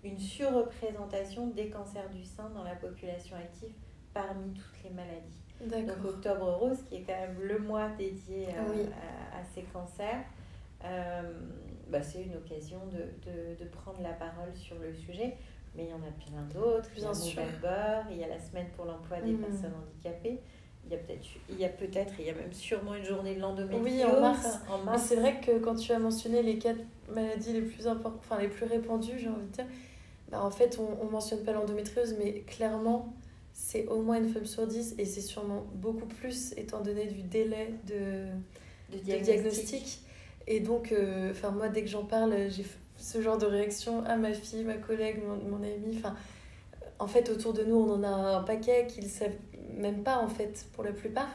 Speaker 2: une surreprésentation des cancers du sein dans la population active parmi toutes les maladies. Donc. Octobre Rose, qui est quand même le mois dédié à,
Speaker 1: oui.
Speaker 2: à- à ces cancers, euh, bah, c'est une occasion de, de, de prendre la parole sur le sujet. Mais il y en a plein d'autres. Il y a. November, il y a la semaine pour l'emploi des
Speaker 1: Mhm.
Speaker 2: personnes handicapées. Il y a peut-être, il y a peut-être, il y a même sûrement une journée de l'endométriose
Speaker 1: Oui, en mars.
Speaker 2: En
Speaker 1: Mais
Speaker 2: mars.
Speaker 1: c'est vrai que quand tu as mentionné les quatre maladies les plus importantes, enfin les plus répandues, j'ai envie de dire, bah en fait on, on mentionne pas l'endométriose, mais clairement c'est au moins une femme sur dix et c'est sûrement beaucoup plus étant donné du délai de,
Speaker 2: de
Speaker 1: de
Speaker 2: diagnostic.
Speaker 1: Et donc, euh, moi dès que j'en parle, j'ai ce genre de réaction à ma fille, ma collègue, mon, mon amie. Enfin, en fait autour de nous on en a un paquet qu'ils savent même pas en fait pour la plupart.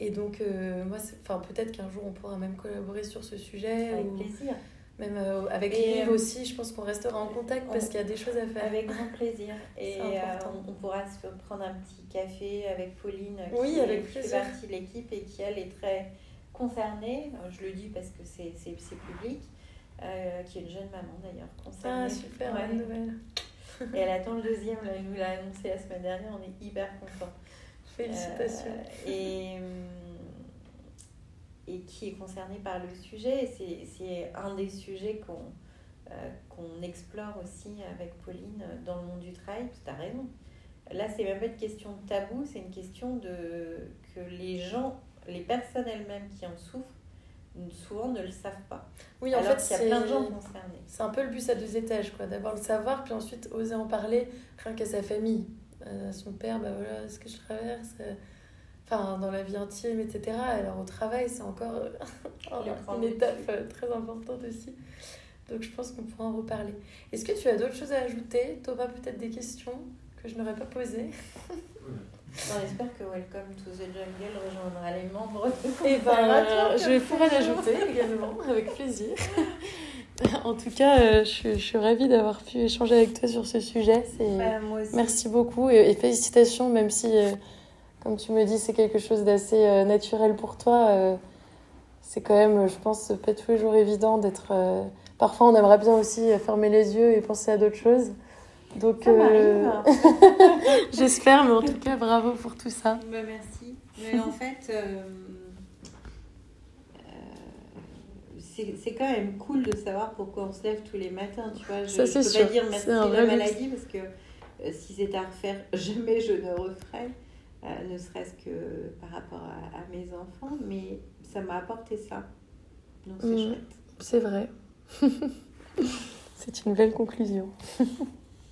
Speaker 1: Et donc, euh, moi, enfin, peut-être qu'un jour on pourra même collaborer sur ce sujet.
Speaker 2: Avec
Speaker 1: ou
Speaker 2: plaisir.
Speaker 1: Même euh, avec Liv
Speaker 2: euh,
Speaker 1: aussi, je pense qu'on restera en contact
Speaker 2: on-
Speaker 1: parce qu'il y a des choses à faire.
Speaker 2: Avec grand plaisir. Et euh, on, on pourra se prendre un petit café avec Pauline, qui,
Speaker 1: Oui,
Speaker 2: est-
Speaker 1: avec
Speaker 2: qui fait partie de l'équipe et qui, elle, est très concernée. Je le dis parce que c'est public. euh, qui est une jeune maman d'ailleurs concernée.
Speaker 1: Ah, super,
Speaker 2: Ouais.
Speaker 1: bonne nouvelle.
Speaker 2: Et elle attend le deuxième, là, elle nous l'a annoncé la semaine dernière, on est hyper contents.
Speaker 1: Félicitations.
Speaker 2: Euh, et, hum, et qui est concerné par le sujet. Et C'est un des sujets qu'on euh, qu'on explore aussi avec Pauline dans le monde du travail. Tu as raison. Là, c'est même pas une question de tabou, c'est une question de que les gens, les personnes elles-mêmes qui en souffrent, souvent ne le savent pas.
Speaker 1: oui, en
Speaker 2: Alors
Speaker 1: fait,
Speaker 2: qu'il y a plein de gens concernés.
Speaker 1: c'est un peu le bus à deux étages, quoi. D'abord le savoir, puis ensuite oser en parler, rien qu'à sa famille. Euh, son père, bah voilà ce que je traverse. euh, Enfin, dans la vie intime, etc. Alors au travail, c'est encore euh, une étape euh, très importante aussi. Donc je pense qu'on pourra en reparler. Est-ce que tu as d'autres choses à ajouter? Thomas, peut-être des questions que je n'aurais pas posées?
Speaker 2: On espère que Welcome to the Jungle rejoindra les membres de
Speaker 1: Eh ben, je pourrais l'ajouter également, avec plaisir. en tout cas, euh, je, suis- je suis ravie d'avoir pu échanger avec toi sur ce sujet. C'est...
Speaker 2: Bah, moi aussi.
Speaker 1: Merci beaucoup et, et félicitations, même si, euh, comme tu me dis, c'est quelque chose d'assez euh, naturel pour toi. euh, c'est quand même, je pense, pas tous les jours évident d'être. euh, Parfois, on aimerait bien aussi fermer les yeux et penser à d'autres choses. Donc, euh,
Speaker 2: m'arrive.
Speaker 1: j'espère, mais en tout cas, bravo pour tout ça.
Speaker 2: Bah, merci. Mais en fait, euh, c'est quand même cool de savoir pourquoi on se lève tous les matins. Tu vois, je,
Speaker 1: Ça,
Speaker 2: je peux
Speaker 1: sûr.
Speaker 2: pas dire merci à la maladie parce que euh, si c'était à refaire, jamais je ne referais. Euh, ne serait-ce que par rapport à, à mes enfants, mais ça m'a apporté ça. Donc c'est
Speaker 1: Mhm.
Speaker 2: chouette.
Speaker 1: C'est vrai. c'est une belle conclusion.